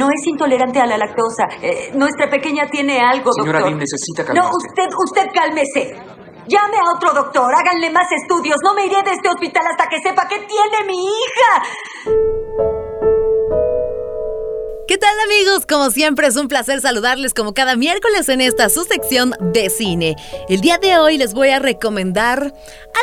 no es intolerante a la lactosa. Eh, nuestra pequeña tiene algo, Señora doctor. Dean, necesita calmarse. No, usted, usted cálmese. Llame a otro doctor, háganle más estudios. No me iré de este hospital hasta que sepa qué tiene mi hija. ¿Qué tal amigos? Como siempre es un placer saludarles como cada miércoles en esta su sección de cine. El día de hoy les voy a recomendar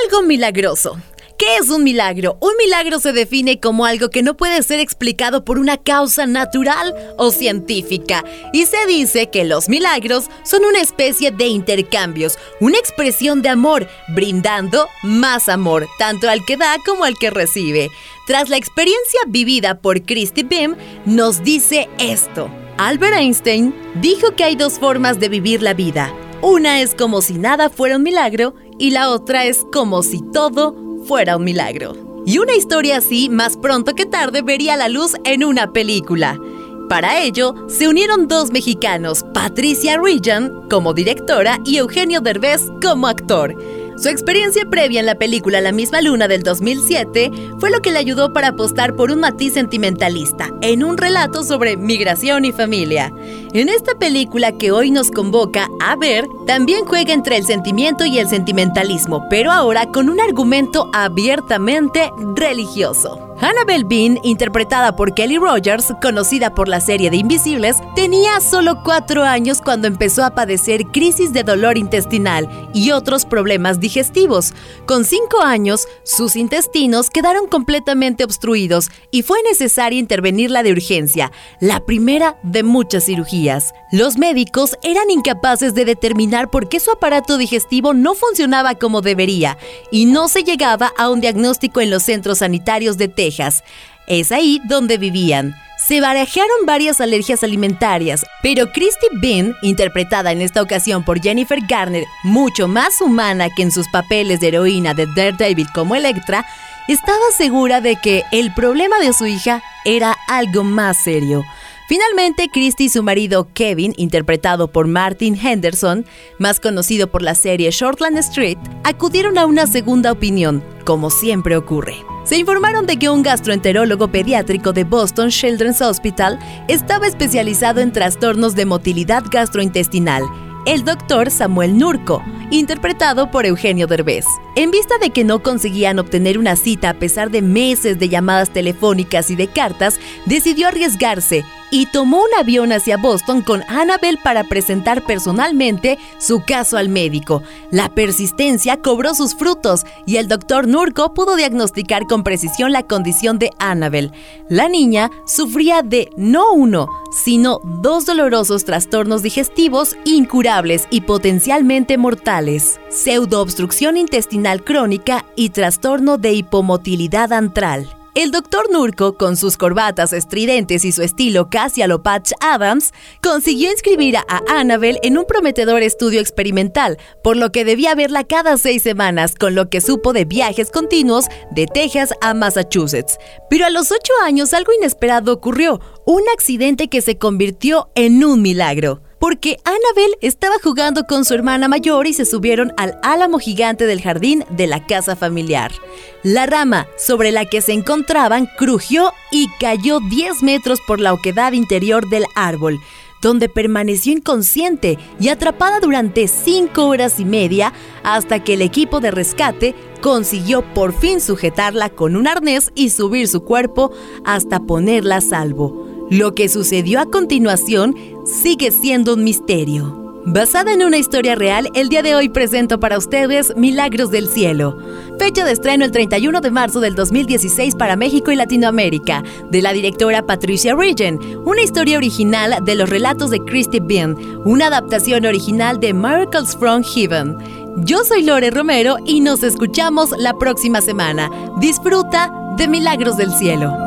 algo milagroso. ¿Qué es un milagro? Un milagro se define como algo que no puede ser explicado por una causa natural o científica. Y se dice que los milagros son una especie de intercambios, una expresión de amor, brindando más amor, tanto al que da como al que recibe. Tras la experiencia vivida por Christy Bim, nos dice esto. Albert Einstein dijo que hay dos formas de vivir la vida. Una es como si nada fuera un milagro y la otra es como si todo fuera un milagro. Y una historia así, más pronto que tarde, vería la luz en una película. Para ello, se unieron dos mexicanos, Patricia Regan como directora y Eugenio Derbez como actor. Su experiencia previa en la película La misma luna del 2007 fue lo que le ayudó para apostar por un matiz sentimentalista en un relato sobre migración y familia. En esta película que hoy nos convoca a ver, también juega entre el sentimiento y el sentimentalismo, pero ahora con un argumento abiertamente religioso. Annabelle Bean, interpretada por Kelly Rogers, conocida por la serie de Invisibles, tenía solo cuatro años cuando empezó a padecer crisis de dolor intestinal y otros problemas digestivos. Con cinco años, sus intestinos quedaron completamente obstruidos y fue necesaria intervenirla de urgencia, la primera de muchas cirugías. Los médicos eran incapaces de determinar por qué su aparato digestivo no funcionaba como debería y no se llegaba a un diagnóstico en los centros sanitarios de Texas. Es ahí donde vivían. Se barajaron varias alergias alimentarias, pero Christy Bean, interpretada en esta ocasión por Jennifer Garner, mucho más humana que en sus papeles de heroína de Daredevil como Electra, estaba segura de que el problema de su hija era algo más serio. Finalmente, Christy y su marido Kevin, interpretado por Martin Henderson, más conocido por la serie Shortland Street, acudieron a una segunda opinión, como siempre ocurre. Se informaron de que un gastroenterólogo pediátrico de Boston Children's Hospital estaba especializado en trastornos de motilidad gastrointestinal el doctor Samuel Nurco, interpretado por Eugenio Derbez. En vista de que no conseguían obtener una cita a pesar de meses de llamadas telefónicas y de cartas, decidió arriesgarse y tomó un avión hacia Boston con Annabel para presentar personalmente su caso al médico. La persistencia cobró sus frutos y el doctor Nurko pudo diagnosticar con precisión la condición de Annabel. La niña sufría de no uno, sino dos dolorosos trastornos digestivos incurables y potencialmente mortales, pseudoobstrucción intestinal crónica y trastorno de hipomotilidad antral. El doctor Nurko, con sus corbatas estridentes y su estilo casi a lo Patch Adams, consiguió inscribir a Annabel en un prometedor estudio experimental, por lo que debía verla cada seis semanas, con lo que supo de viajes continuos de Texas a Massachusetts. Pero a los ocho años algo inesperado ocurrió, un accidente que se convirtió en un milagro porque Annabel estaba jugando con su hermana mayor y se subieron al álamo gigante del jardín de la casa familiar. La rama sobre la que se encontraban crujió y cayó 10 metros por la oquedad interior del árbol, donde permaneció inconsciente y atrapada durante 5 horas y media hasta que el equipo de rescate consiguió por fin sujetarla con un arnés y subir su cuerpo hasta ponerla a salvo. Lo que sucedió a continuación sigue siendo un misterio. Basada en una historia real, el día de hoy presento para ustedes Milagros del Cielo. Fecha de estreno el 31 de marzo del 2016 para México y Latinoamérica, de la directora Patricia Regan, una historia original de los relatos de Christy Bean, una adaptación original de Miracles from Heaven. Yo soy Lore Romero y nos escuchamos la próxima semana. Disfruta de Milagros del Cielo.